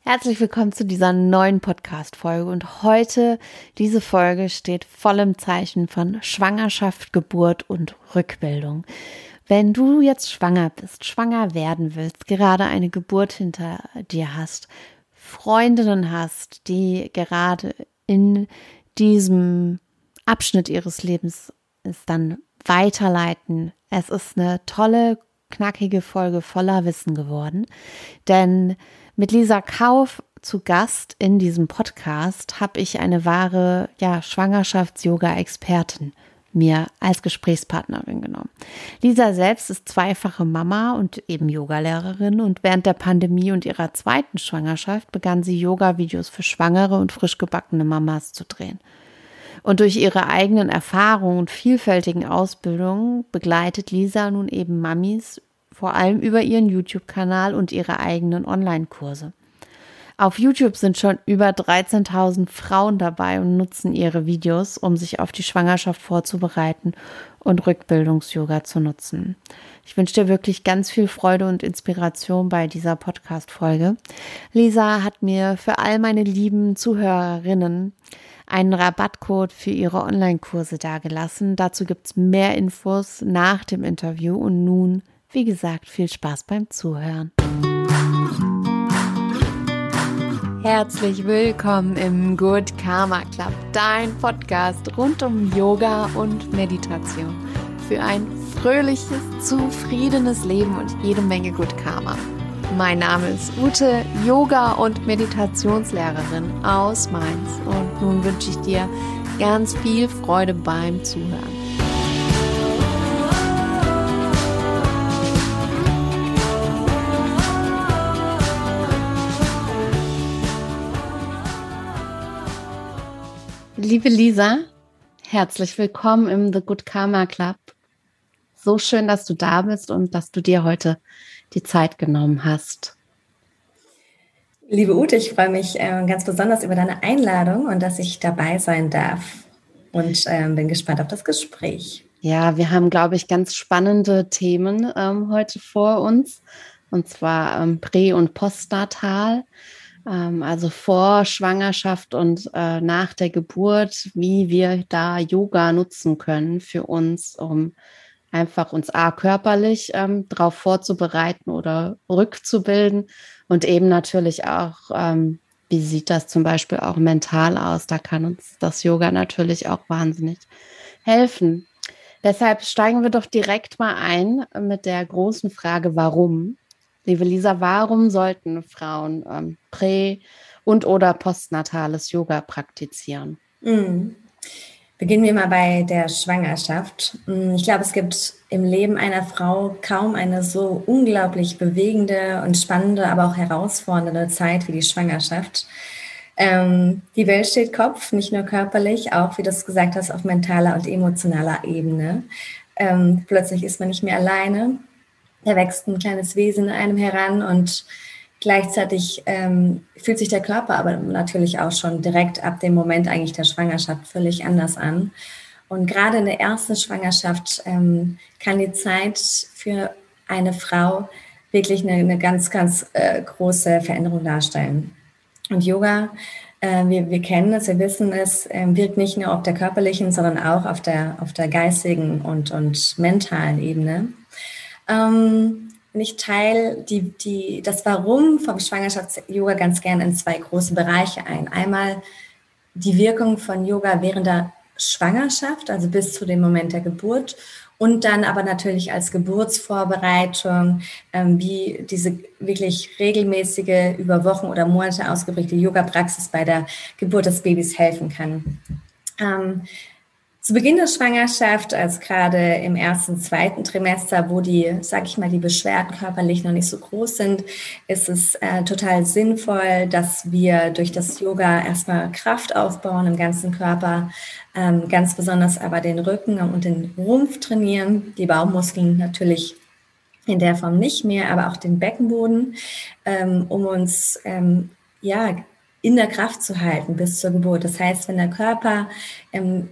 Herzlich willkommen zu dieser neuen Podcast-Folge und heute, diese Folge steht voll im Zeichen von Schwangerschaft, Geburt und Rückbildung. Wenn du jetzt schwanger bist, schwanger werden willst, gerade eine Geburt hinter dir hast, Freundinnen hast, die gerade in diesem Abschnitt ihres Lebens es dann weiterleiten. Es ist eine tolle, knackige Folge voller Wissen geworden, denn mit Lisa Kauf zu Gast in diesem Podcast habe ich eine wahre ja, Schwangerschafts-Yoga-Expertin mir als Gesprächspartnerin genommen. Lisa selbst ist zweifache Mama und eben Yogalehrerin und während der Pandemie und ihrer zweiten Schwangerschaft begann sie Yoga-Videos für schwangere und frisch gebackene Mamas zu drehen. Und durch ihre eigenen Erfahrungen und vielfältigen Ausbildungen begleitet Lisa nun eben Mamis vor allem über ihren YouTube-Kanal und ihre eigenen Online-Kurse. Auf YouTube sind schon über 13.000 Frauen dabei und nutzen ihre Videos, um sich auf die Schwangerschaft vorzubereiten und Rückbildungs-Yoga zu nutzen. Ich wünsche dir wirklich ganz viel Freude und Inspiration bei dieser Podcast-Folge. Lisa hat mir für all meine lieben Zuhörerinnen einen Rabattcode für ihre Online-Kurse dargelassen. Dazu gibt es mehr Infos nach dem Interview und nun wie gesagt, viel Spaß beim Zuhören. Herzlich willkommen im Good Karma Club, dein Podcast rund um Yoga und Meditation für ein fröhliches, zufriedenes Leben und jede Menge Good Karma. Mein Name ist Ute, Yoga- und Meditationslehrerin aus Mainz und nun wünsche ich dir ganz viel Freude beim Zuhören. Liebe Lisa, herzlich willkommen im The Good Karma Club. So schön, dass du da bist und dass du dir heute die Zeit genommen hast. Liebe Ute, ich freue mich äh, ganz besonders über deine Einladung und dass ich dabei sein darf und äh, bin gespannt auf das Gespräch. Ja, wir haben, glaube ich, ganz spannende Themen ähm, heute vor uns und zwar ähm, Prä- und Postnatal ähm, also vor Schwangerschaft und äh, nach der Geburt, wie wir da Yoga nutzen können für uns, um einfach uns A körperlich ähm, darauf vorzubereiten oder rückzubilden und eben natürlich auch, ähm, wie sieht das zum Beispiel auch mental aus? Da kann uns das Yoga natürlich auch wahnsinnig helfen. Deshalb steigen wir doch direkt mal ein mit der großen Frage, warum. Liebe Lisa, warum sollten Frauen ähm, prä- und oder postnatales Yoga praktizieren? Mhm. Beginnen wir mal bei der Schwangerschaft. Mm, ich glaube, es gibt im Leben einer Frau kaum eine so unglaublich bewegende und spannende, aber auch herausfordernde Zeit wie die Schwangerschaft. Ähm, die Welt steht Kopf, nicht nur körperlich, auch wie du es gesagt hast, auf mentaler und emotionaler Ebene. Ähm, plötzlich ist man nicht mehr alleine da wächst ein kleines Wesen in einem heran und gleichzeitig ähm, fühlt sich der Körper aber natürlich auch schon direkt ab dem Moment eigentlich der Schwangerschaft völlig anders an. Und gerade in der ersten Schwangerschaft ähm, kann die Zeit für eine Frau wirklich eine, eine ganz, ganz äh, große Veränderung darstellen. Und Yoga, äh, wir, wir kennen es, wir wissen es, äh, wirkt nicht nur auf der körperlichen, sondern auch auf der, auf der geistigen und, und mentalen Ebene. Ähm, ich teile die, die, das Warum vom Schwangerschafts-Yoga ganz gerne in zwei große Bereiche ein. Einmal die Wirkung von Yoga während der Schwangerschaft, also bis zu dem Moment der Geburt und dann aber natürlich als Geburtsvorbereitung, ähm, wie diese wirklich regelmäßige, über Wochen oder Monate ausgeprägte Yoga-Praxis bei der Geburt des Babys helfen kann. Ähm, zu Beginn der Schwangerschaft, also gerade im ersten, zweiten Trimester, wo die, sag ich mal, die Beschwerden körperlich noch nicht so groß sind, ist es äh, total sinnvoll, dass wir durch das Yoga erstmal Kraft aufbauen im ganzen Körper, ähm, ganz besonders aber den Rücken und den Rumpf trainieren, die Bauchmuskeln natürlich in der Form nicht mehr, aber auch den Beckenboden, ähm, um uns ähm, ja in der Kraft zu halten bis zur Geburt. Das heißt, wenn der Körper ähm,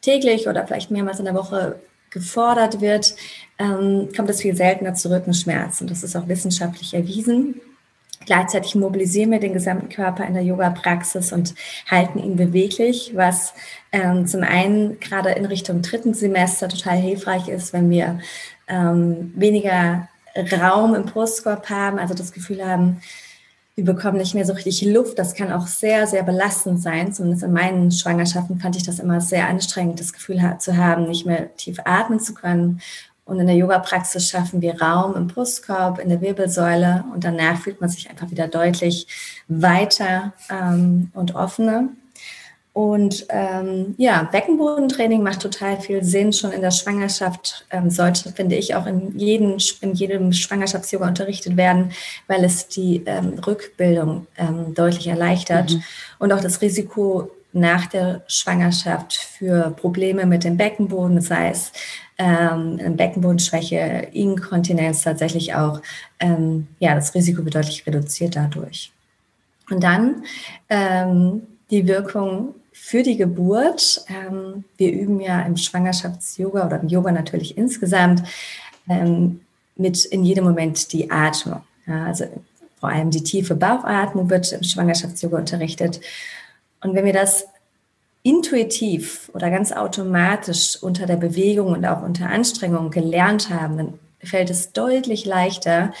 täglich oder vielleicht mehrmals in der Woche gefordert wird, ähm, kommt es viel seltener zu Rückenschmerzen. Das ist auch wissenschaftlich erwiesen. Gleichzeitig mobilisieren wir den gesamten Körper in der Yoga-Praxis und halten ihn beweglich, was ähm, zum einen gerade in Richtung dritten Semester total hilfreich ist, wenn wir ähm, weniger Raum im Brustkorb haben, also das Gefühl haben, wir bekommen nicht mehr so richtig Luft. Das kann auch sehr, sehr belastend sein. Zumindest in meinen Schwangerschaften fand ich das immer sehr anstrengend, das Gefühl zu haben, nicht mehr tief atmen zu können. Und in der Yoga-Praxis schaffen wir Raum im Brustkorb, in der Wirbelsäule und danach fühlt man sich einfach wieder deutlich weiter ähm, und offener. Und ähm, ja, Beckenbodentraining macht total viel Sinn. Schon in der Schwangerschaft ähm, sollte, finde ich, auch in, jeden, in jedem Schwangerschafts-Yoga unterrichtet werden, weil es die ähm, Rückbildung ähm, deutlich erleichtert mhm. und auch das Risiko nach der Schwangerschaft für Probleme mit dem Beckenboden, sei es ähm, Beckenbodenschwäche, Inkontinenz tatsächlich auch, ähm, ja, das Risiko wird deutlich reduziert dadurch. Und dann ähm, die Wirkung für die Geburt. Ähm, wir üben ja im Schwangerschafts-Yoga oder im Yoga natürlich insgesamt ähm, mit in jedem Moment die Atmung. Ja, also vor allem die tiefe Bauchatmung wird im Schwangerschafts-Yoga unterrichtet. Und wenn wir das intuitiv oder ganz automatisch unter der Bewegung und auch unter Anstrengung gelernt haben, dann fällt es deutlich leichter,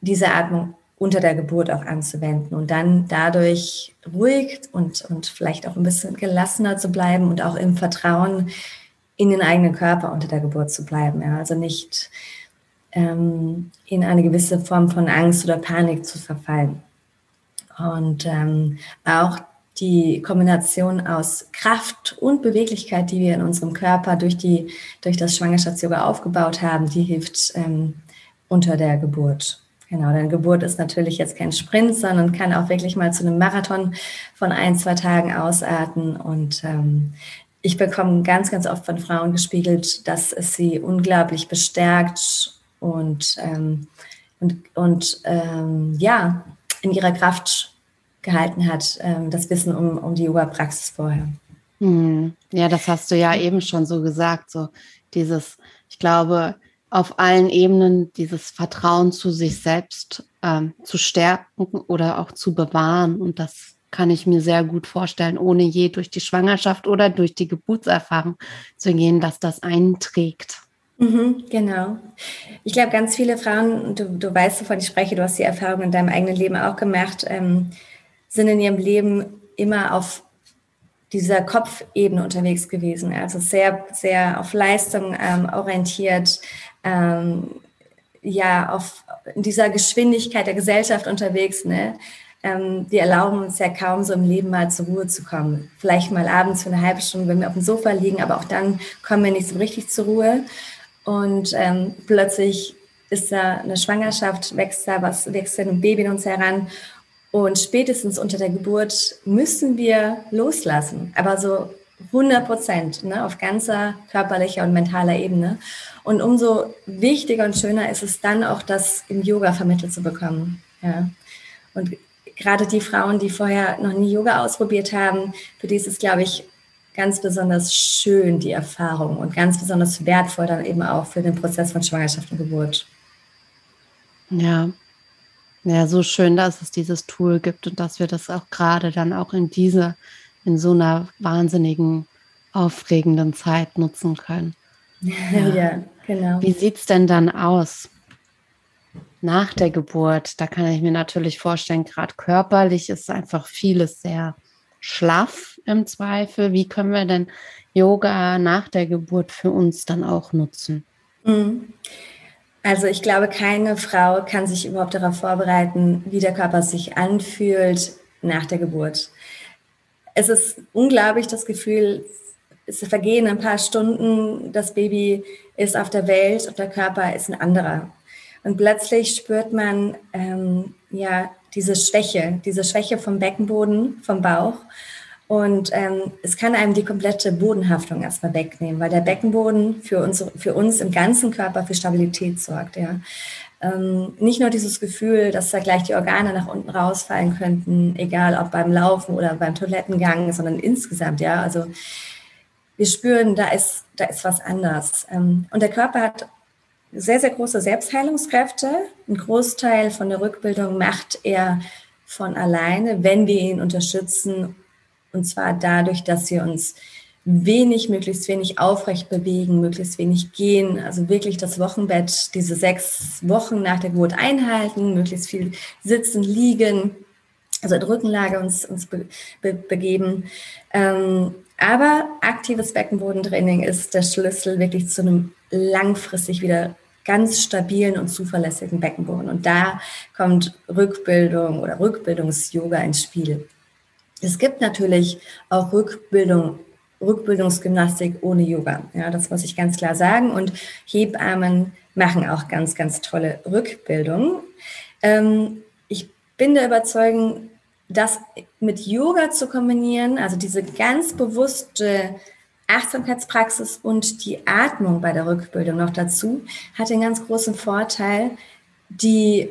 diese Atmung unter der Geburt auch anzuwenden und dann dadurch ruhig und, und vielleicht auch ein bisschen gelassener zu bleiben und auch im Vertrauen in den eigenen Körper unter der Geburt zu bleiben. Ja? Also nicht ähm, in eine gewisse Form von Angst oder Panik zu verfallen. Und ähm, auch die Kombination aus Kraft und Beweglichkeit, die wir in unserem Körper durch, die, durch das Schwangerschafts-Yoga aufgebaut haben, die hilft ähm, unter der Geburt. Genau, denn Geburt ist natürlich jetzt kein Sprint, sondern kann auch wirklich mal zu einem Marathon von ein, zwei Tagen ausarten. Und ähm, ich bekomme ganz, ganz oft von Frauen gespiegelt, dass es sie unglaublich bestärkt und, ähm, und, und ähm, ja, in ihrer Kraft gehalten hat, ähm, das Wissen um, um die Yoga-Praxis vorher. Hm. Ja, das hast du ja eben schon so gesagt, so dieses, ich glaube, auf allen Ebenen dieses Vertrauen zu sich selbst ähm, zu stärken oder auch zu bewahren. Und das kann ich mir sehr gut vorstellen, ohne je durch die Schwangerschaft oder durch die Geburtserfahrung zu gehen, dass das einträgt. Mhm, genau. Ich glaube, ganz viele Frauen, du, du weißt, wovon ich spreche, du hast die Erfahrung in deinem eigenen Leben auch gemacht, ähm, sind in ihrem Leben immer auf dieser Kopfebene unterwegs gewesen. Also sehr, sehr auf Leistung ähm, orientiert, ähm, ja, auf dieser Geschwindigkeit der Gesellschaft unterwegs. Ne? Ähm, wir erlauben uns ja kaum so im Leben mal zur Ruhe zu kommen. Vielleicht mal abends für eine halbe Stunde, wenn wir auf dem Sofa liegen, aber auch dann kommen wir nicht so richtig zur Ruhe. Und ähm, plötzlich ist da eine Schwangerschaft, wächst da was, wächst da ein Baby in uns heran und spätestens unter der Geburt müssen wir loslassen, aber so 100 Prozent ne, auf ganzer körperlicher und mentaler Ebene. Und umso wichtiger und schöner ist es dann auch, das im Yoga vermittelt zu bekommen. Ja. Und gerade die Frauen, die vorher noch nie Yoga ausprobiert haben, für die ist es, glaube ich, ganz besonders schön, die Erfahrung und ganz besonders wertvoll dann eben auch für den Prozess von Schwangerschaft und Geburt. Ja, ja, so schön, dass es dieses Tool gibt und dass wir das auch gerade dann auch in dieser, in so einer wahnsinnigen, aufregenden Zeit nutzen können. Ja, ja genau. Wie sieht es denn dann aus? Nach der Geburt, da kann ich mir natürlich vorstellen, gerade körperlich ist einfach vieles sehr schlaff im Zweifel. Wie können wir denn Yoga nach der Geburt für uns dann auch nutzen? Mhm. Also ich glaube, keine Frau kann sich überhaupt darauf vorbereiten, wie der Körper sich anfühlt nach der Geburt. Es ist unglaublich das Gefühl, es vergehen ein paar Stunden, das Baby ist auf der Welt und der Körper ist ein anderer. Und plötzlich spürt man ähm, ja diese Schwäche, diese Schwäche vom Beckenboden, vom Bauch. Und ähm, es kann einem die komplette Bodenhaftung erstmal wegnehmen, weil der Beckenboden für uns, für uns im ganzen Körper für Stabilität sorgt. Ja. Ähm, nicht nur dieses Gefühl, dass da gleich die Organe nach unten rausfallen könnten, egal ob beim Laufen oder beim Toilettengang, sondern insgesamt, ja. Also wir spüren, da ist, da ist was anders. Ähm, und der Körper hat sehr, sehr große Selbstheilungskräfte. Ein Großteil von der Rückbildung macht er von alleine, wenn wir ihn unterstützen. Und zwar dadurch, dass wir uns wenig, möglichst wenig aufrecht bewegen, möglichst wenig gehen, also wirklich das Wochenbett, diese sechs Wochen nach der Geburt einhalten, möglichst viel sitzen, liegen, also in Rückenlage uns, uns be, be, begeben. Ähm, aber aktives Beckenbodentraining ist der Schlüssel wirklich zu einem langfristig wieder ganz stabilen und zuverlässigen Beckenboden. Und da kommt Rückbildung oder Rückbildungs-Yoga ins Spiel. Es gibt natürlich auch Rückbildung, Rückbildungsgymnastik ohne Yoga. Ja, das muss ich ganz klar sagen. Und Hebammen machen auch ganz, ganz tolle Rückbildung. Ähm, ich bin der Überzeugung, das mit Yoga zu kombinieren, also diese ganz bewusste Achtsamkeitspraxis und die Atmung bei der Rückbildung noch dazu, hat den ganz großen Vorteil, die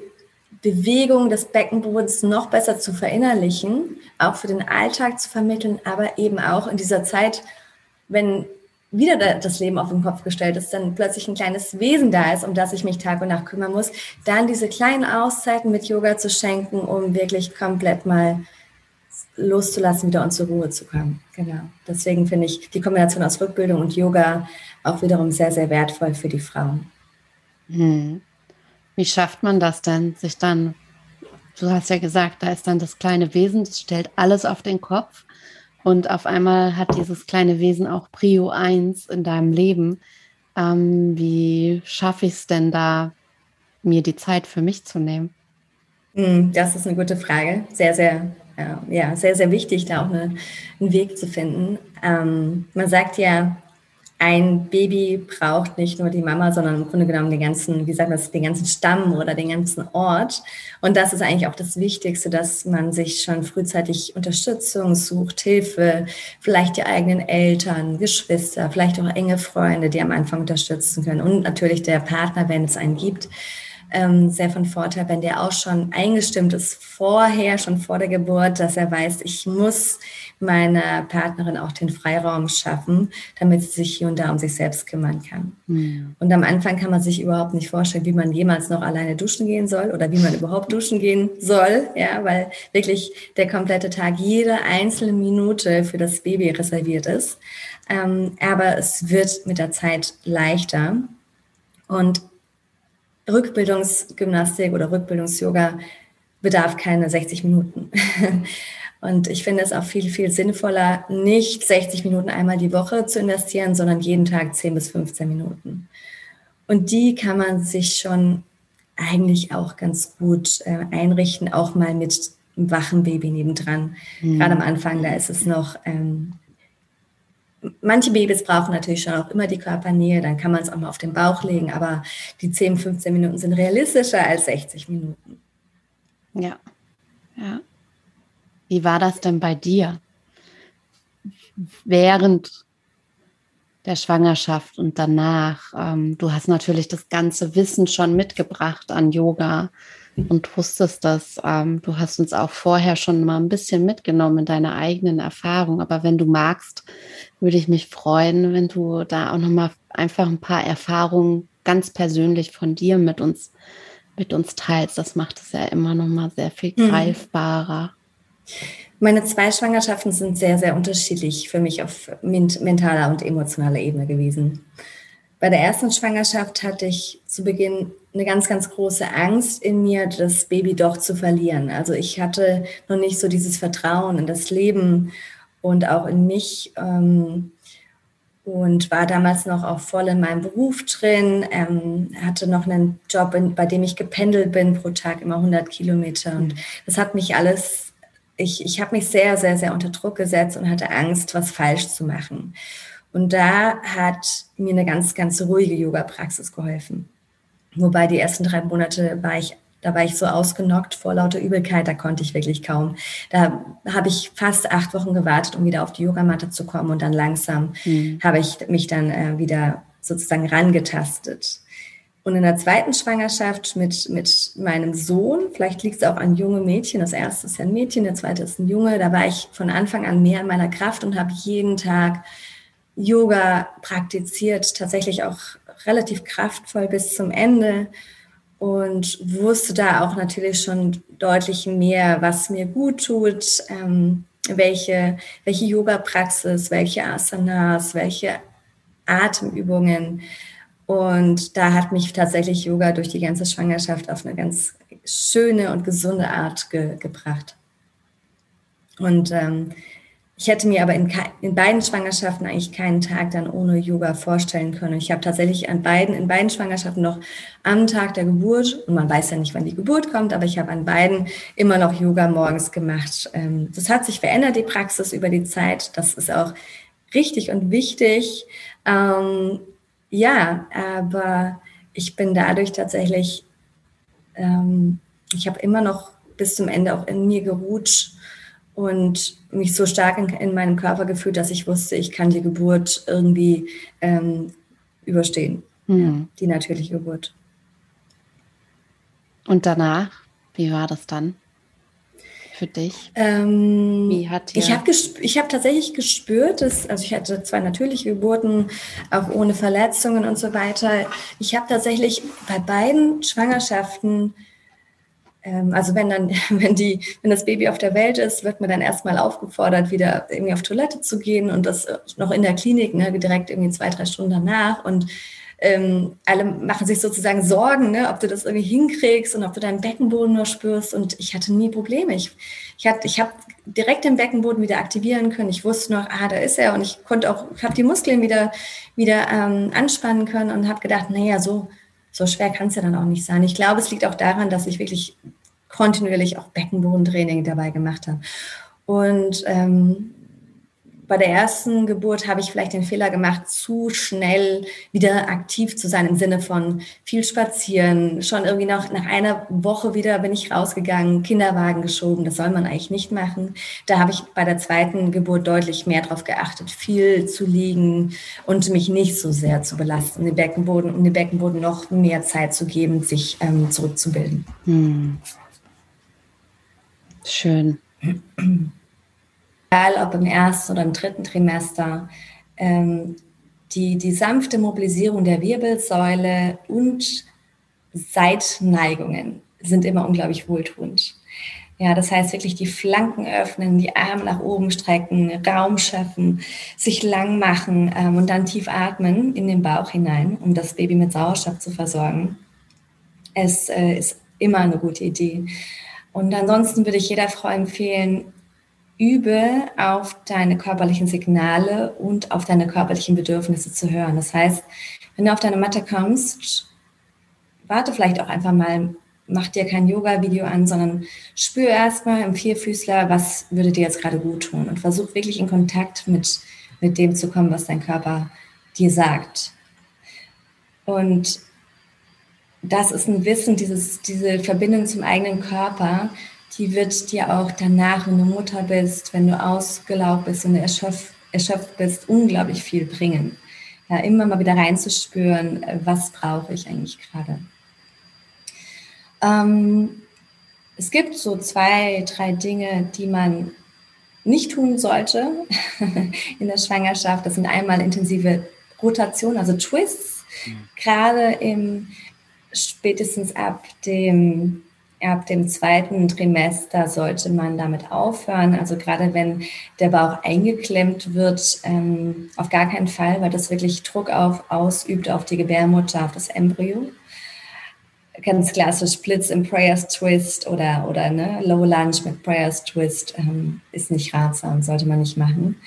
Bewegung des Beckenbodens noch besser zu verinnerlichen, auch für den Alltag zu vermitteln, aber eben auch in dieser Zeit, wenn wieder das Leben auf den Kopf gestellt ist, dann plötzlich ein kleines Wesen da ist, um das ich mich Tag und Nacht kümmern muss, dann diese kleinen Auszeiten mit Yoga zu schenken, um wirklich komplett mal loszulassen wieder und zur Ruhe zu kommen. Genau. Deswegen finde ich die Kombination aus Rückbildung und Yoga auch wiederum sehr, sehr wertvoll für die Frauen. Hm. Wie schafft man das denn, sich dann, du hast ja gesagt, da ist dann das kleine Wesen, das stellt alles auf den Kopf und auf einmal hat dieses kleine Wesen auch Prio 1 in deinem Leben. Ähm, wie schaffe ich es denn da, mir die Zeit für mich zu nehmen? Hm, das ist eine gute Frage. Sehr, sehr, ja, sehr, sehr wichtig, da auch eine, einen Weg zu finden. Ähm, man sagt ja, ein Baby braucht nicht nur die Mama, sondern im Grunde genommen den ganzen, wie sagt man das, den ganzen Stamm oder den ganzen Ort. Und das ist eigentlich auch das Wichtigste, dass man sich schon frühzeitig Unterstützung sucht, Hilfe, vielleicht die eigenen Eltern, Geschwister, vielleicht auch enge Freunde, die am Anfang unterstützen können und natürlich der Partner, wenn es einen gibt ähm, sehr von Vorteil, wenn der auch schon eingestimmt ist vorher, schon vor der Geburt, dass er weiß, ich muss meiner Partnerin auch den Freiraum schaffen, damit sie sich hier und da um sich selbst kümmern kann. Mhm. Und am Anfang kann man sich überhaupt nicht vorstellen, wie man jemals noch alleine duschen gehen soll oder wie man überhaupt duschen gehen soll, ja, weil wirklich der komplette Tag, jede einzelne Minute für das Baby reserviert ist. Ähm, aber es wird mit der Zeit leichter. Und Rückbildungsgymnastik oder Rückbildungsyoga bedarf keine 60 Minuten. Und ich finde es auch viel, viel sinnvoller, nicht 60 Minuten einmal die Woche zu investieren, sondern jeden Tag 10 bis 15 Minuten. Und die kann man sich schon eigentlich auch ganz gut äh, einrichten, auch mal mit einem wachen Baby nebendran. Mhm. Gerade am Anfang, da ist es noch ähm, manche Babys brauchen natürlich schon auch immer die Körpernähe, dann kann man es auch mal auf den Bauch legen, aber die 10, 15 Minuten sind realistischer als 60 Minuten. Ja, ja. Wie war das denn bei dir? Während der Schwangerschaft und danach. Ähm, du hast natürlich das ganze Wissen schon mitgebracht an Yoga und wusstest das. Ähm, du hast uns auch vorher schon mal ein bisschen mitgenommen in deine eigenen Erfahrungen. Aber wenn du magst, würde ich mich freuen, wenn du da auch noch mal einfach ein paar Erfahrungen ganz persönlich von dir mit uns mit uns teilst. Das macht es ja immer noch mal sehr viel mhm. greifbarer. Meine zwei Schwangerschaften sind sehr, sehr unterschiedlich für mich auf mentaler und emotionaler Ebene gewesen. Bei der ersten Schwangerschaft hatte ich zu Beginn eine ganz, ganz große Angst in mir, das Baby doch zu verlieren. Also ich hatte noch nicht so dieses Vertrauen in das Leben und auch in mich ähm, und war damals noch auch voll in meinem Beruf drin, ähm, hatte noch einen Job, in, bei dem ich gependelt bin pro Tag immer 100 Kilometer und das hat mich alles, ich, ich habe mich sehr, sehr, sehr unter Druck gesetzt und hatte Angst, was falsch zu machen. Und da hat mir eine ganz, ganz ruhige Yoga-Praxis geholfen. Wobei die ersten drei Monate war ich da war ich so ausgenockt vor lauter Übelkeit, da konnte ich wirklich kaum. Da habe ich fast acht Wochen gewartet, um wieder auf die Yogamatte zu kommen und dann langsam mhm. habe ich mich dann äh, wieder sozusagen rangetastet. Und in der zweiten Schwangerschaft mit, mit meinem Sohn, vielleicht liegt es auch an junge Mädchen, das erste ist ja ein Mädchen, der zweite ist ein Junge, da war ich von Anfang an mehr in meiner Kraft und habe jeden Tag Yoga praktiziert, tatsächlich auch relativ kraftvoll bis zum Ende und wusste da auch natürlich schon deutlich mehr, was mir gut tut, ähm, welche, welche Yoga-Praxis, welche Asanas, welche Atemübungen. Und da hat mich tatsächlich Yoga durch die ganze Schwangerschaft auf eine ganz schöne und gesunde Art ge gebracht. Und ähm, ich hätte mir aber in, in, beiden Schwangerschaften eigentlich keinen Tag dann ohne Yoga vorstellen können. Ich habe tatsächlich an beiden, in beiden Schwangerschaften noch am Tag der Geburt, und man weiß ja nicht, wann die Geburt kommt, aber ich habe an beiden immer noch Yoga morgens gemacht. Ähm, das hat sich verändert, die Praxis über die Zeit. Das ist auch richtig und wichtig. Ähm, ja, aber ich bin dadurch tatsächlich, ähm, ich habe immer noch bis zum Ende auch in mir geruht und mich so stark in, in, meinem Körper gefühlt, dass ich wusste, ich kann die Geburt irgendwie ähm, überstehen. Mhm. Die natürliche Geburt. Und danach, wie war das dann für dich? Ähm, wie hat ich habe ich hab tatsächlich gespürt, dass, also ich hatte zwei natürliche Geburten, auch ohne Verletzungen und so weiter. Ich habe tatsächlich bei beiden Schwangerschaften also wenn dann, wenn die, wenn das Baby auf der Welt ist, wird man dann erstmal aufgefordert, wieder irgendwie auf Toilette zu gehen und das noch in der Klinik, ne, direkt irgendwie zwei, drei Stunden danach. Und ähm, alle machen sich sozusagen Sorgen, ne, ob du das irgendwie hinkriegst und ob du deinen Beckenboden nur spürst. Und ich hatte nie Probleme. Ich, ich, hatte, ich habe direkt den Beckenboden wieder aktivieren können. Ich wusste noch, ah, da ist er. Und ich konnte auch, habe die Muskeln wieder, wieder ähm, anspannen können und habe gedacht, naja, so, so schwer kann es ja dann auch nicht sein. Ich glaube, es liegt auch daran, dass ich wirklich kontinuierlich auch Beckenbodentraining dabei gemacht habe. Und ähm, bei der ersten Geburt habe ich vielleicht den Fehler gemacht, zu schnell wieder aktiv zu sein im Sinne von viel spazieren. Schon irgendwie noch nach einer Woche wieder bin ich rausgegangen, Kinderwagen geschoben. Das soll man eigentlich nicht machen. Da habe ich bei der zweiten Geburt deutlich mehr darauf geachtet, viel zu liegen und mich nicht so sehr zu belasten, um den Beckenboden, um dem Beckenboden noch mehr Zeit zu geben, sich ähm, zurückzubilden. Hm. Schön egal ob im ersten oder im dritten Trimester, ähm, die, die sanfte Mobilisierung der Wirbelsäule und Seitneigungen sind immer unglaublich wohltuend. Ja, das heißt wirklich die Flanken öffnen, die Arme nach oben strecken, Raum schaffen, sich lang machen ähm, und dann tief atmen in den Bauch hinein, um das Baby mit Sauerstoff zu versorgen. Es äh, ist immer eine gute Idee. Und ansonsten würde ich jeder Frau empfehlen, übe auf deine körperlichen Signale und auf deine körperlichen Bedürfnisse zu hören. Das heißt, wenn du auf deine Matte kommst, warte vielleicht auch einfach mal, mach dir kein Yoga-Video an, sondern spür erstmal im Vierfüßler, was würde dir jetzt gerade gut tun und versuch wirklich in Kontakt mit, mit dem zu kommen, was dein Körper dir sagt. Und das ist ein Wissen, dieses, diese Verbindung zum eigenen Körper, die wird dir auch danach, wenn du Mutter bist, wenn du ausgelaugt bist und erschöpft, erschöpft bist, unglaublich viel bringen. Ja, immer mal wieder reinzuspüren, äh, was brauche ich eigentlich gerade. Ähm, es gibt so zwei, drei Dinge, die man nicht tun sollte in der Schwangerschaft. Das sind einmal intensive Rotation, also Twists, mhm. gerade im spätestens ab dem ab dem zweiten Trimester sollte man damit aufhören. Also gerade wenn der Bauch eingeklemmt wird, ähm, auf gar keinen Fall, weil das wirklich Druck auf, ausübt auf die Gebärmutter, auf das Embryo. Ganz klassisch Blitz im Prayers Twist oder, oder ne, Low Lunge mit Prayers Twist ähm, ist nicht ratsam, sollte man nicht machen.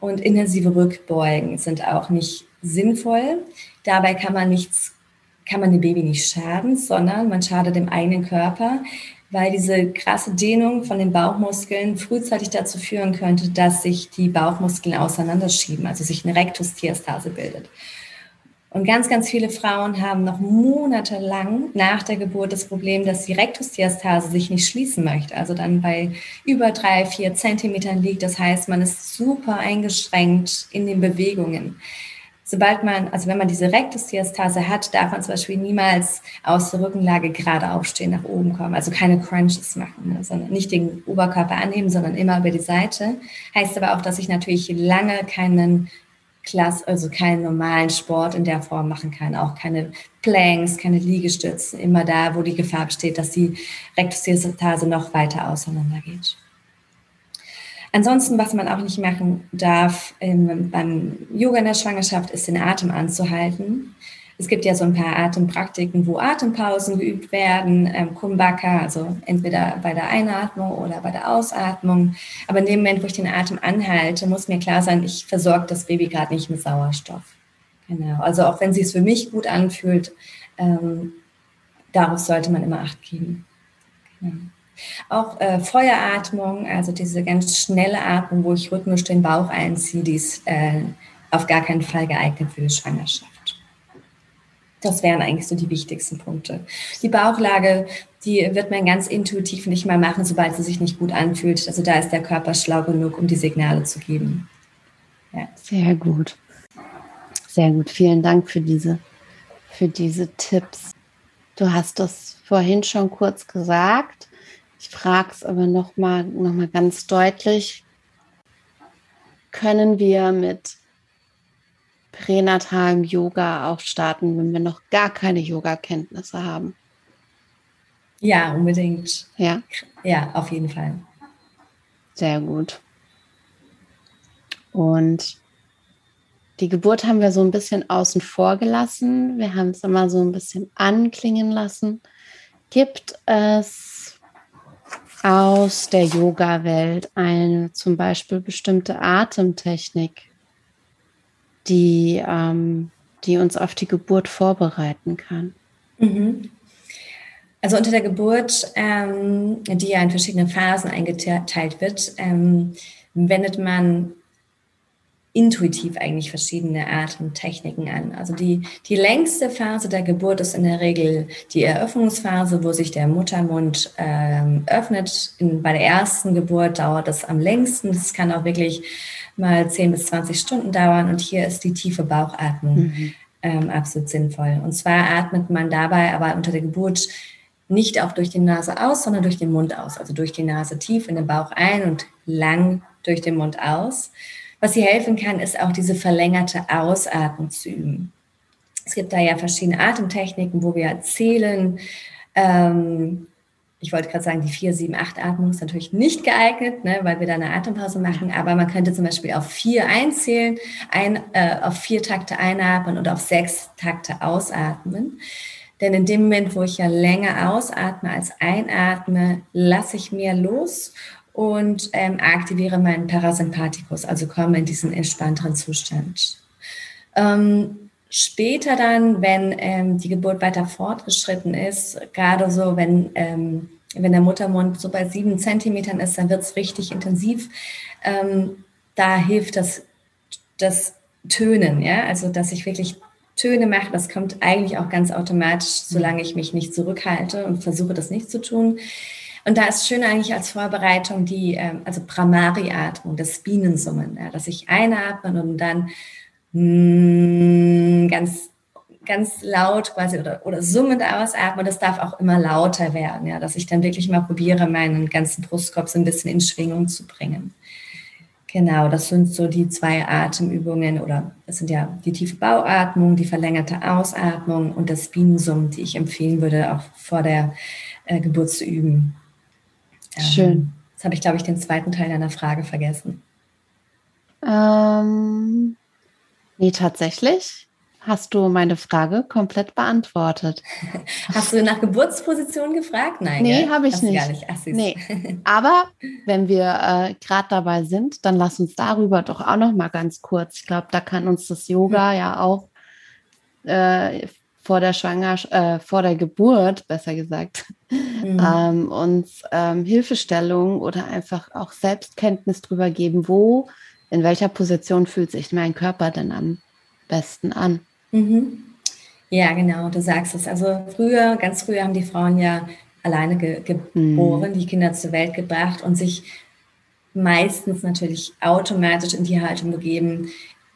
Und intensive Rückbeugen sind auch nicht sinnvoll. Dabei kann man nichts kann man dem Baby nicht schaden, sondern man schadet dem eigenen Körper, weil diese krasse Dehnung von den Bauchmuskeln frühzeitig dazu führen könnte, dass sich die Bauchmuskeln auseinanderschieben, also sich eine Rektusdiastase bildet. Und ganz, ganz viele Frauen haben noch monatelang nach der Geburt das Problem, dass die Rektusdiastase sich nicht schließen möchte, also dann bei über drei, vier Zentimetern liegt. Das heißt, man ist super eingeschränkt in den Bewegungen sobald man, also wenn man diese Rektusdiastase hat, darf man zum Beispiel niemals aus der Rückenlage gerade aufstehen, nach oben kommen, also keine Crunches machen, ne, sondern nicht den Oberkörper annehmen, sondern immer über die Seite. Heißt aber auch, dass ich natürlich lange keinen Klasse, also keinen normalen Sport in der Form machen kann, auch keine Planks, keine Liegestützen, immer da, wo die Gefahr besteht, dass die Rektusdiastase noch weiter auseinandergeht. Ansonsten, was man auch nicht machen darf ähm, beim Yoga in der Schwangerschaft, ist den Atem anzuhalten. Es gibt ja so ein paar Atempraktiken, wo Atempausen geübt werden, ähm, Kumbhaka, also entweder bei der Einatmung oder bei der Ausatmung. Aber in dem Moment, wo ich den Atem anhalte, muss mir klar sein, ich versorge das Baby gerade nicht mit Sauerstoff. Genau. Also auch wenn es sich für mich gut anfühlt, ähm, darauf sollte man immer Acht geben. Genau. Auch äh, Feueratmung, also diese ganz schnelle Atmung, wo ich rhythmisch den Bauch einziehe, die ist äh, auf gar keinen Fall geeignet für die Schwangerschaft. Das wären eigentlich so die wichtigsten Punkte. Die Bauchlage, die wird man ganz intuitiv nicht mal machen, sobald sie sich nicht gut anfühlt. Also da ist der Körper schlau genug, um die Signale zu geben. Ja. Sehr gut. Sehr gut. Vielen Dank für diese, für diese Tipps. Du hast das vorhin schon kurz gesagt. Ich frage es aber nochmal noch mal ganz deutlich. Können wir mit pränatalem Yoga auch starten, wenn wir noch gar keine Yoga-Kenntnisse haben? Ja, unbedingt. Ja? Ja, auf jeden Fall. Sehr gut. Und die Geburt haben wir so ein bisschen außen vor gelassen. Wir haben es immer so ein bisschen anklingen lassen. Gibt es aus der Yoga-Welt eine zum Beispiel bestimmte Atemtechnik, die, ähm, die uns auf die Geburt vorbereiten kann? Mhm. Also unter der Geburt, ähm, die ja in verschiedene Phasen eingeteilt wird, ähm, wendet man intuitiv eigentlich verschiedene Atemtechniken an. Also die, die längste Phase der Geburt ist in der Regel die Eröffnungsphase, wo sich der Muttermund ähm, öffnet. In, bei der ersten Geburt dauert das am längsten. Das kann auch wirklich mal 10 bis 20 Stunden dauern. Und hier ist die tiefe Bauchatmung mhm. ähm, absolut sinnvoll. Und zwar atmet man dabei aber unter der Geburt nicht auch durch die Nase aus, sondern durch den Mund aus. Also durch die Nase tief in den Bauch ein und lang durch den Mund aus. Was hier helfen kann, ist auch diese verlängerte Ausatmung zu üben. Es gibt da ja verschiedene Atemtechniken, wo wir zählen. Ähm, ich wollte gerade sagen, die 4, 7, 8 Atmung ist natürlich nicht geeignet, ne, weil wir da eine Atempause machen, aber man könnte zum Beispiel auf 4 einzählen, ein, äh, auf 4 Takte einatmen und auf 6 Takte ausatmen. Denn in dem Moment, wo ich ja länger ausatme als einatme, lasse ich mehr los und ähm, aktiviere meinen Parasympathikus, also komme in diesen entspannteren Zustand. Ähm, später dann, wenn ähm, die Geburt weiter fortgeschritten ist, gerade so, wenn, ähm, wenn der Muttermund so bei sieben Zentimetern ist, dann wird es richtig intensiv. Ähm, da hilft das, das Tönen, ja, also dass ich wirklich Töne mache, das kommt eigentlich auch ganz automatisch, solange ich mich nicht zurückhalte und versuche das nicht zu tun. Und da ist schön eigentlich als Vorbereitung die, ähm, also Pramari-Atmung, das Bienensummen, ja, dass ich einatme und dann mm, ganz, ganz laut quasi oder, oder summend ausatme. Das darf auch immer lauter werden, ja, dass ich dann wirklich mal probiere, meinen ganzen Brustkorb so ein bisschen in Schwingung zu bringen. Genau, das sind so die zwei Atemübungen oder das sind ja die tiefe Bauatmung, die verlängerte Ausatmung und das Bienensummen, die ich empfehlen würde, auch vor der äh, Geburt zu üben. Schön. Ähm, jetzt habe ich, glaube ich, den zweiten Teil deiner Frage vergessen. Ähm, nee, tatsächlich hast du meine Frage komplett beantwortet. Hast du nach Geburtsposition gefragt? Nein. Nee, habe ich nicht. Gar nicht. Ach, nee. Aber wenn wir äh, gerade dabei sind, dann lass uns darüber doch auch noch mal ganz kurz. Ich glaube, da kann uns das Yoga hm. ja auch äh, vor der Schwangerschaft, äh, vor der Geburt, besser gesagt, mhm. ähm, uns ähm, Hilfestellung oder einfach auch Selbstkenntnis darüber geben, wo, in welcher Position fühlt sich mein Körper denn am besten an. Mhm. Ja, genau, du sagst es. Also früher, ganz früher haben die Frauen ja alleine ge geboren, mhm. die Kinder zur Welt gebracht und sich meistens natürlich automatisch in die Haltung begeben,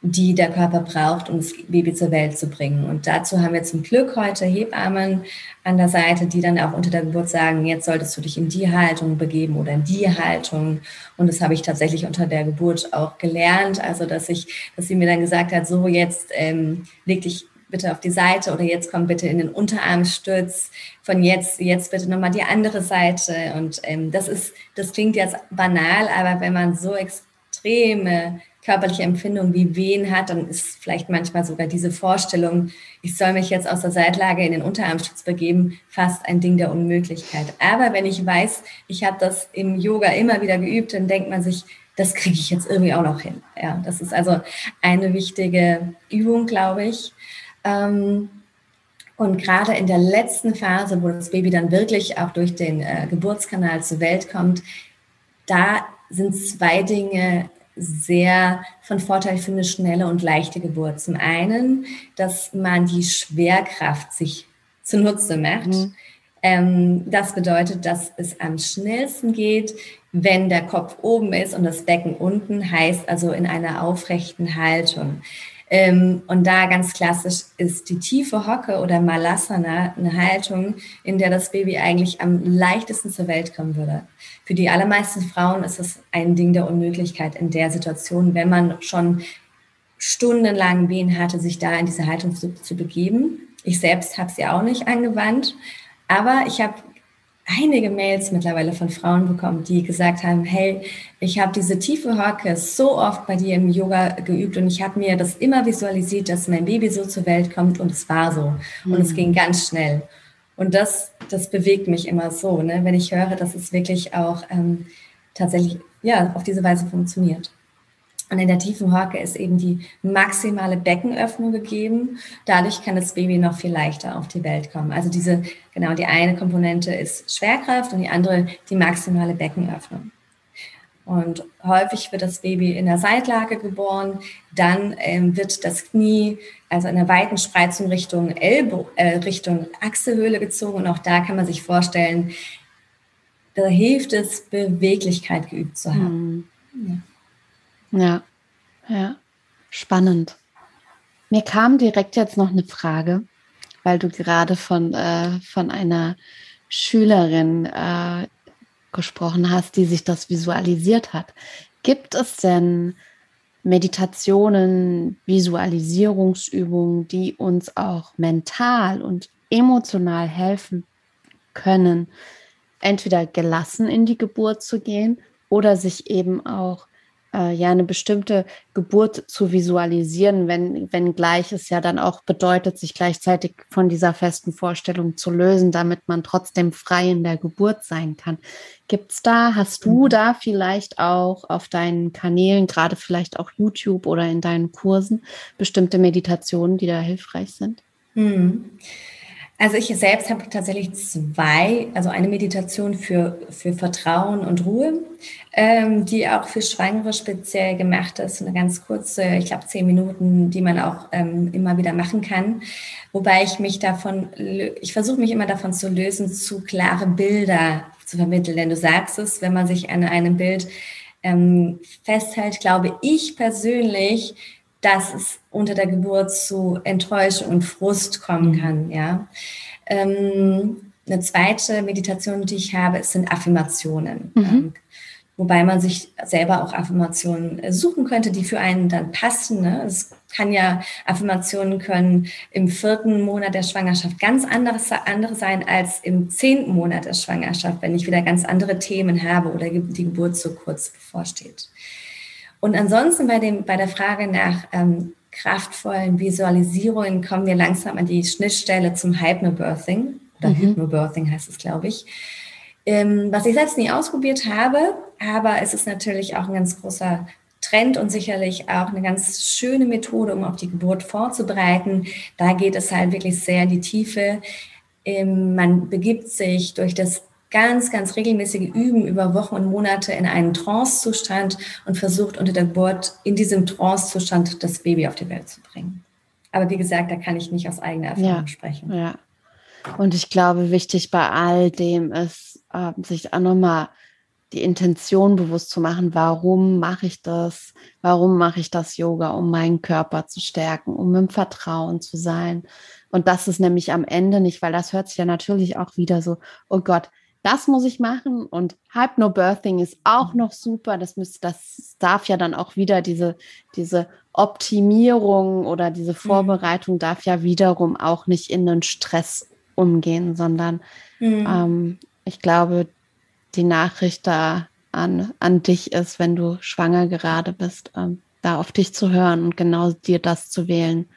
die der Körper braucht, um das Baby zur Welt zu bringen. Und dazu haben wir zum Glück heute Hebammen an der Seite, die dann auch unter der Geburt sagen, jetzt solltest du dich in die Haltung begeben oder in die Haltung. Und das habe ich tatsächlich unter der Geburt auch gelernt. Also, dass ich, dass sie mir dann gesagt hat, so jetzt ähm, leg dich bitte auf die Seite oder jetzt komm bitte in den Unterarmstütz. Von jetzt, jetzt bitte nochmal die andere Seite. Und ähm, das ist, das klingt jetzt banal, aber wenn man so extreme körperliche Empfindung wie Wehen hat, dann ist vielleicht manchmal sogar diese Vorstellung, ich soll mich jetzt aus der Seitlage in den Unterarmstütz begeben, fast ein Ding der Unmöglichkeit. Aber wenn ich weiß, ich habe das im Yoga immer wieder geübt, dann denkt man sich, das kriege ich jetzt irgendwie auch noch hin. Ja, das ist also eine wichtige Übung, glaube ich. Ähm, und gerade in der letzten Phase, wo das Baby dann wirklich auch durch den äh, Geburtskanal zur Welt kommt, da sind zwei Dinge sehr von Vorteil für eine schnelle und leichte Geburt. Zum einen, dass man die Schwerkraft sich zunutze macht. Mhm. Ähm, das bedeutet, dass es am schnellsten geht, wenn der Kopf oben ist und das Becken unten, heißt also in einer aufrechten Haltung. Ähm, und da ganz klassisch ist die tiefe Hocke oder Malasana eine Haltung, in der das Baby eigentlich am leichtesten zur Welt kommen würde. Für die allermeisten Frauen ist es ein Ding der Unmöglichkeit in der Situation, wenn man schon stundenlang Wehen hatte, sich da in diese Haltung zu, zu begeben. Ich selbst habe sie auch nicht angewandt, aber ich habe einige Mails mittlerweile von Frauen bekommen, die gesagt haben, hey, ich habe diese tiefe Hocke so oft bei dir im Yoga geübt und ich habe mir das immer visualisiert, dass mein Baby so zur Welt kommt und es war so und mhm. es ging ganz schnell. Und das, das bewegt mich immer so, ne? wenn ich höre, dass es wirklich auch ähm, tatsächlich ja, auf diese Weise funktioniert. Und in der tiefen Hocke ist eben die maximale Beckenöffnung gegeben. Dadurch kann das Baby noch viel leichter auf die Welt kommen. Also diese, genau, die eine Komponente ist Schwerkraft und die andere die maximale Beckenöffnung. Und häufig wird das Baby in der Seitlage geboren. Dann ähm, wird das Knie, also in einer weiten Spreizung Richtung Ellbo äh, Richtung Achselhöhle gezogen. Und auch da kann man sich vorstellen, da hilft es, Beweglichkeit geübt zu haben. Mhm. Ja. Ja, ja, spannend. Mir kam direkt jetzt noch eine Frage, weil du gerade von, äh, von einer Schülerin äh, gesprochen hast, die sich das visualisiert hat. Gibt es denn Meditationen, Visualisierungsübungen, die uns auch mental und emotional helfen können, entweder gelassen in die Geburt zu gehen oder sich eben auch äh, ja eine bestimmte Geburt zu visualisieren, wenn, wenn gleich es ja dann auch bedeutet, sich gleichzeitig von dieser festen Vorstellung zu lösen, damit man trotzdem frei in der Geburt sein kann. Gibt's da, hast du mhm. da vielleicht auch auf deinen Kanälen, gerade vielleicht auch YouTube oder in deinen Kursen, bestimmte Meditationen, die da hilfreich sind? Mhm. Also ich selbst habe tatsächlich zwei, also eine Meditation für, für Vertrauen und Ruhe, ähm, die auch für Schwangere speziell gemacht ist. Eine ganz kurze, ich glaube zehn Minuten, die man auch ähm, immer wieder machen kann. Wobei ich mich davon, ich versuche mich immer davon zu lösen, zu klare Bilder zu vermitteln. Denn du sagst es, wenn man sich an einem Bild ähm, festhält, glaube ich persönlich, dass es unter der Geburt zu Enttäuschung und Frust kommen mhm. kann. Ja. Ähm, eine zweite Meditation, die ich habe, sind Affirmationen. Mhm. Ähm, wobei man sich selber auch Affirmationen äh, suchen könnte, die für einen dann passen. Ne? Es kann ja, Affirmationen können im vierten Monat der Schwangerschaft ganz anderes, andere sein als im zehnten Monat der Schwangerschaft, wenn ich wieder ganz andere Themen habe oder die Geburt so kurz bevorsteht. Und ansonsten bei, dem, bei der Frage nach ähm, kraftvollen Visualisierungen kommen wir langsam an die Schnittstelle zum Hypnobirthing oder mhm. Hypnobirthing heißt es, glaube ich. Ähm, was ich selbst nie ausprobiert habe, aber es ist natürlich auch ein ganz großer Trend und sicherlich auch eine ganz schöne Methode, um auf die Geburt vorzubereiten. Da geht es halt wirklich sehr in die Tiefe. Ähm, man begibt sich durch das ganz, ganz regelmäßige Üben über Wochen und Monate in einen Trance-Zustand und versucht unter der Geburt in diesem Trance-Zustand das Baby auf die Welt zu bringen. Aber wie gesagt, da kann ich nicht aus eigener Erfahrung ja, sprechen. Ja. Und ich glaube, wichtig bei all dem ist, äh, sich auch nochmal die Intention bewusst zu machen, warum mache ich das? Warum mache ich das Yoga, um meinen Körper zu stärken, um im Vertrauen zu sein? Und das ist nämlich am Ende nicht, weil das hört sich ja natürlich auch wieder so, oh Gott, das muss ich machen und Hypnobirthing ist auch noch super. Das müsste, das darf ja dann auch wieder diese, diese Optimierung oder diese mhm. Vorbereitung darf ja wiederum auch nicht in den Stress umgehen, sondern mhm. ähm, ich glaube, die Nachricht da an, an dich ist, wenn du schwanger gerade bist, ähm, da auf dich zu hören und genau dir das zu wählen,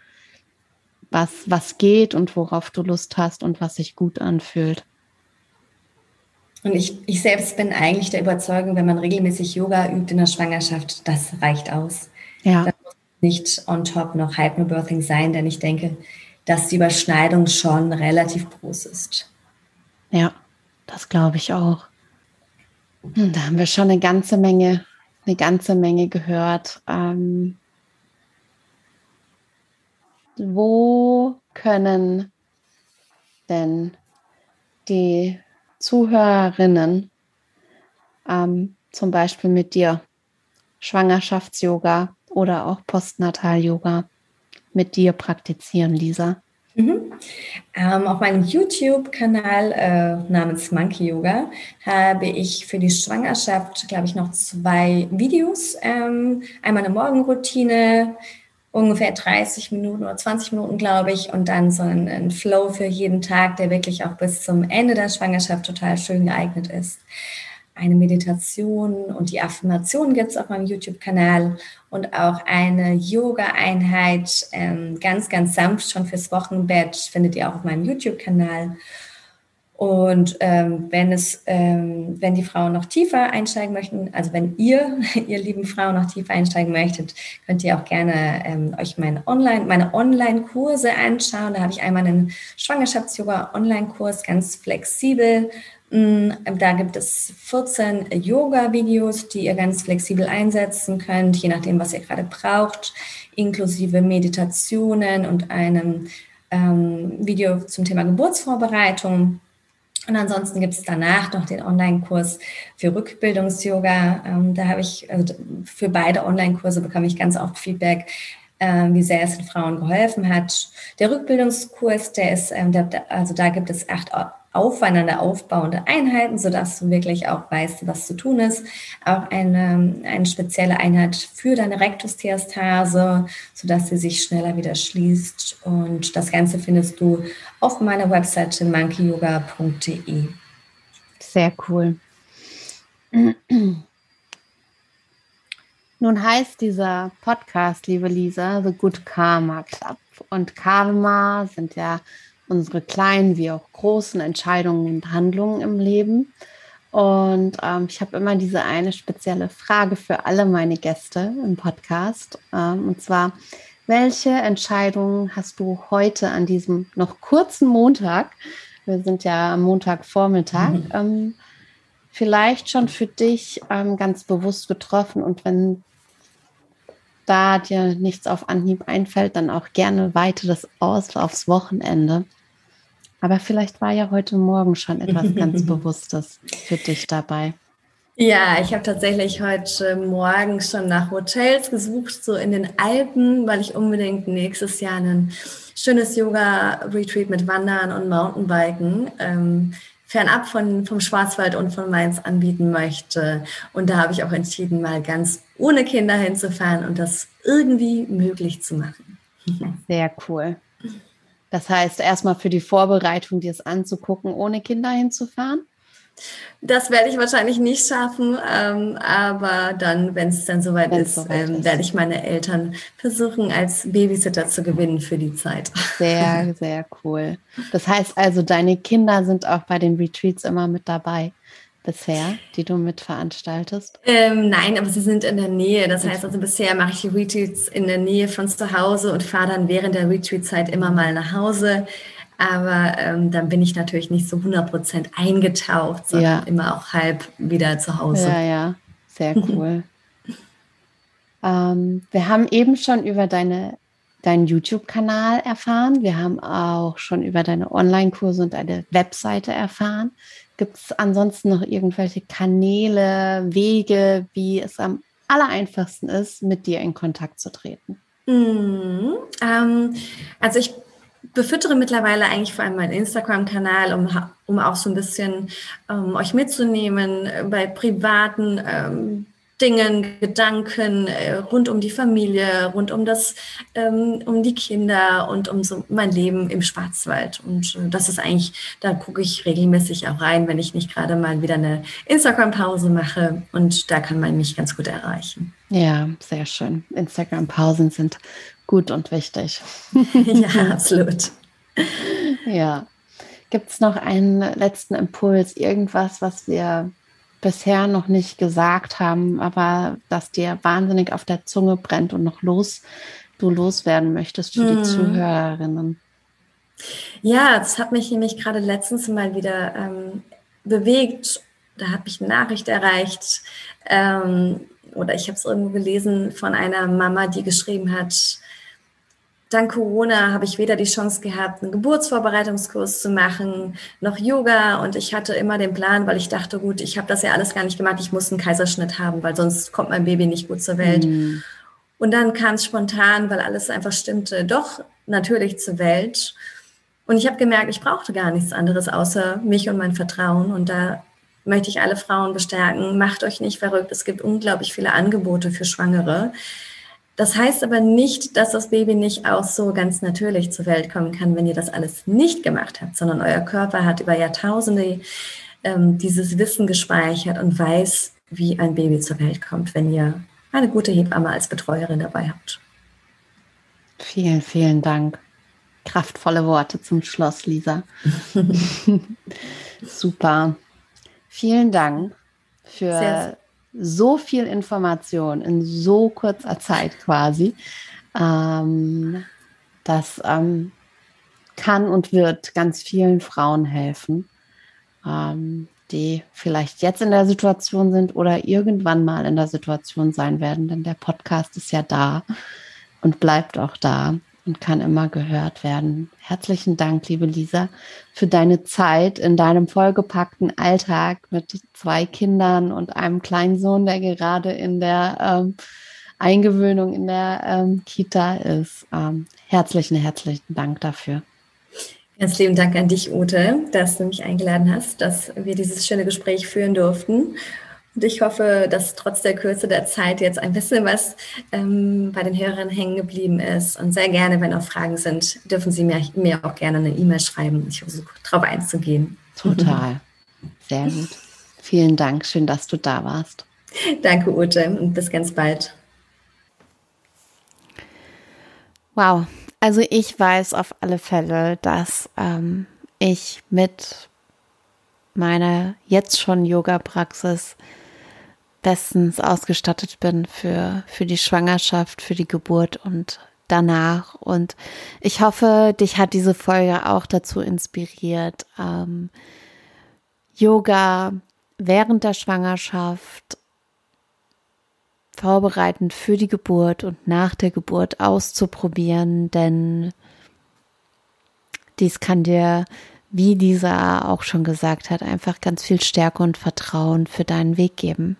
was, was geht und worauf du Lust hast und was sich gut anfühlt. Und ich, ich selbst bin eigentlich der Überzeugung, wenn man regelmäßig Yoga übt in der Schwangerschaft, das reicht aus. Ja. Das muss nicht on top noch Hypnobirthing sein, denn ich denke, dass die Überschneidung schon relativ groß ist. Ja, das glaube ich auch. Hm, da haben wir schon eine ganze Menge, eine ganze Menge gehört. Ähm, wo können denn die Zuhörerinnen ähm, zum Beispiel mit dir Schwangerschafts-Yoga oder auch Postnatal-Yoga mit dir praktizieren, Lisa? Mhm. Ähm, auf meinem YouTube-Kanal äh, namens Monkey Yoga habe ich für die Schwangerschaft, glaube ich, noch zwei Videos. Ähm, einmal eine Morgenroutine, ungefähr 30 Minuten oder 20 Minuten, glaube ich, und dann so ein, ein, Flow für jeden Tag, der wirklich auch bis zum Ende der Schwangerschaft total schön geeignet ist eine Meditation und die Affirmation gibt es auf meinem YouTube-Kanal und auch eine Yoga-Einheit, ähm, ganz, ganz sanft schon fürs Wochenbett, findet ihr auch auf meinem YouTube-Kanal. Und ähm, wenn es, ähm, wenn die Frauen noch tiefer einsteigen möchten, also wenn ihr, ihr lieben Frauen noch tiefer einsteigen möchtet, könnt ihr auch gerne ähm, euch meine Online, meine Online-Kurse anschauen. Da habe ich einmal einen Schwangerschafts-Yoga-Online-Kurs, ganz flexibel, Mm, da gibt es 14 Yoga-Videos, die ihr ganz flexibel einsetzen könnt, je nachdem, was ihr gerade braucht, inklusive Meditationen und einem ähm, Video zum Thema Geburtsvorbereitung. Und ansonsten gibt es danach noch den Online-Kurs für Rückbildungs-Yoga. Ähm, da habe ich, also für beide Online-Kurse bekomme ich ganz oft Feedback, äh, wie sehr es den Frauen geholfen hat. Der Rückbildungskurs, der ist, ähm, der, also da gibt es acht aufeinander aufbauende Einheiten, sodass du wirklich auch weißt, was zu tun ist. Auch eine, eine spezielle Einheit für deine Rektusdiastase, sodass sie sich schneller wieder schließt. Und das Ganze findest du auf meiner Webseite monkeyyoga.de. Sehr cool. Nun heißt dieser Podcast, liebe Lisa, The Good Karma Club. Und Karma sind ja unsere kleinen wie auch großen Entscheidungen und Handlungen im Leben. Und ähm, ich habe immer diese eine spezielle Frage für alle meine Gäste im Podcast. Ähm, und zwar, welche Entscheidungen hast du heute an diesem noch kurzen Montag, wir sind ja am Montagvormittag, mhm. ähm, vielleicht schon für dich ähm, ganz bewusst getroffen? Und wenn da dir nichts auf Anhieb einfällt, dann auch gerne weite das aus aufs Wochenende. Aber vielleicht war ja heute Morgen schon etwas ganz Bewusstes für dich dabei. Ja, ich habe tatsächlich heute Morgen schon nach Hotels gesucht, so in den Alpen, weil ich unbedingt nächstes Jahr ein schönes Yoga-Retreat mit Wandern und Mountainbiken ähm, fernab von, vom Schwarzwald und von Mainz anbieten möchte. Und da habe ich auch entschieden, mal ganz ohne Kinder hinzufahren und das irgendwie möglich zu machen. Sehr cool. Das heißt, erstmal für die Vorbereitung, dir es anzugucken, ohne Kinder hinzufahren? Das werde ich wahrscheinlich nicht schaffen, ähm, aber dann, wenn es dann soweit Wenn's ist, soweit ähm, ist, werde ich meine Eltern versuchen, als Babysitter zu gewinnen für die Zeit. Sehr, sehr cool. Das heißt also, deine Kinder sind auch bei den Retreats immer mit dabei bisher, die du mitveranstaltest? Ähm, nein, aber sie sind in der Nähe. Das heißt also, bisher mache ich die Retreats in der Nähe von zu Hause und fahre dann während der Retreat-Zeit immer mal nach Hause. Aber ähm, dann bin ich natürlich nicht so 100% eingetaucht, sondern ja. immer auch halb wieder zu Hause. Ja, ja, sehr cool. ähm, wir haben eben schon über deine deinen YouTube-Kanal erfahren. Wir haben auch schon über deine Online-Kurse und deine Webseite erfahren. Gibt es ansonsten noch irgendwelche Kanäle, Wege, wie es am allereinfachsten ist, mit dir in Kontakt zu treten? Mm, ähm, also ich befüttere mittlerweile eigentlich vor allem meinen Instagram-Kanal, um, um auch so ein bisschen ähm, euch mitzunehmen bei privaten ähm, Dingen, Gedanken äh, rund um die Familie, rund um das, ähm, um die Kinder und um so mein Leben im Schwarzwald. Und äh, das ist eigentlich, da gucke ich regelmäßig auch rein, wenn ich nicht gerade mal wieder eine Instagram-Pause mache. Und da kann man mich ganz gut erreichen. Ja, sehr schön. Instagram-Pausen sind gut und wichtig. ja, absolut. ja. Gibt es noch einen letzten Impuls, irgendwas, was wir bisher noch nicht gesagt haben, aber das dir wahnsinnig auf der Zunge brennt und noch los, du loswerden möchtest für hm. die Zuhörerinnen? Ja, das hat mich nämlich gerade letztens mal wieder ähm, bewegt. Da hat mich eine Nachricht erreicht ähm, oder ich habe es irgendwo gelesen von einer Mama, die geschrieben hat, Dank Corona habe ich weder die Chance gehabt, einen Geburtsvorbereitungskurs zu machen, noch Yoga. Und ich hatte immer den Plan, weil ich dachte, gut, ich habe das ja alles gar nicht gemacht, ich muss einen Kaiserschnitt haben, weil sonst kommt mein Baby nicht gut zur Welt. Mhm. Und dann kam es spontan, weil alles einfach stimmte, doch natürlich zur Welt. Und ich habe gemerkt, ich brauchte gar nichts anderes außer mich und mein Vertrauen. Und da möchte ich alle Frauen bestärken, macht euch nicht verrückt. Es gibt unglaublich viele Angebote für Schwangere. Das heißt aber nicht, dass das Baby nicht auch so ganz natürlich zur Welt kommen kann, wenn ihr das alles nicht gemacht habt, sondern euer Körper hat über Jahrtausende ähm, dieses Wissen gespeichert und weiß, wie ein Baby zur Welt kommt, wenn ihr eine gute Hebamme als Betreuerin dabei habt. Vielen, vielen Dank. Kraftvolle Worte zum Schluss, Lisa. Super. Vielen Dank für so viel Information in so kurzer Zeit quasi. Ähm, das ähm, kann und wird ganz vielen Frauen helfen, ähm, die vielleicht jetzt in der Situation sind oder irgendwann mal in der Situation sein werden, denn der Podcast ist ja da und bleibt auch da und kann immer gehört werden. Herzlichen Dank, liebe Lisa, für deine Zeit in deinem vollgepackten Alltag mit zwei Kindern und einem kleinen Sohn, der gerade in der ähm, Eingewöhnung in der ähm, Kita ist. Ähm, herzlichen, herzlichen Dank dafür. Ganz lieben Dank an dich, Ute, dass du mich eingeladen hast, dass wir dieses schöne Gespräch führen durften. Und ich hoffe, dass trotz der Kürze der Zeit jetzt ein bisschen was ähm, bei den Hörern hängen geblieben ist. Und sehr gerne, wenn auch Fragen sind, dürfen Sie mir, mir auch gerne eine E-Mail schreiben. Ich versuche darauf einzugehen. Total. Sehr gut. Vielen Dank. Schön, dass du da warst. Danke, Ute. Und bis ganz bald. Wow. Also ich weiß auf alle Fälle, dass ähm, ich mit meiner jetzt schon Yoga-Praxis bestens ausgestattet bin für, für die Schwangerschaft, für die Geburt und danach. Und ich hoffe, dich hat diese Folge auch dazu inspiriert, ähm, Yoga während der Schwangerschaft vorbereitend für die Geburt und nach der Geburt auszuprobieren, denn dies kann dir, wie dieser auch schon gesagt hat, einfach ganz viel Stärke und Vertrauen für deinen Weg geben.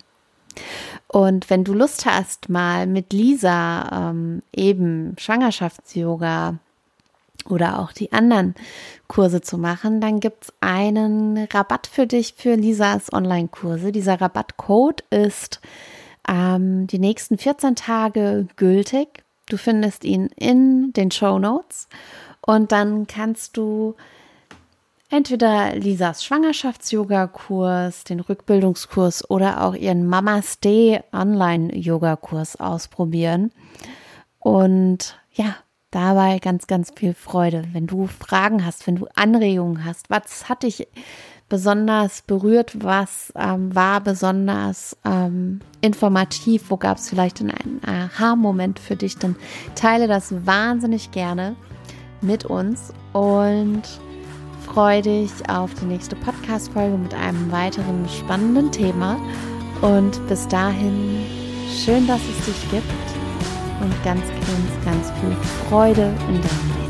Und wenn du Lust hast, mal mit Lisa ähm, eben Schwangerschafts-Yoga oder auch die anderen Kurse zu machen, dann gibt es einen Rabatt für dich für Lisas Online-Kurse. Dieser Rabattcode ist ähm, die nächsten 14 Tage gültig. Du findest ihn in den Show Notes und dann kannst du entweder Lisas Schwangerschafts-Yoga-Kurs, den Rückbildungskurs oder auch ihren Mama's Day Online-Yoga-Kurs ausprobieren. Und ja, dabei ganz, ganz viel Freude. Wenn du Fragen hast, wenn du Anregungen hast, was hat dich besonders berührt, was ähm, war besonders ähm, informativ, wo gab es vielleicht einen Aha-Moment für dich, dann teile das wahnsinnig gerne mit uns und freue dich auf die nächste Podcast-Folge mit einem weiteren spannenden Thema. Und bis dahin, schön, dass es dich gibt und ganz, ganz, ganz viel Freude in deinem Leben.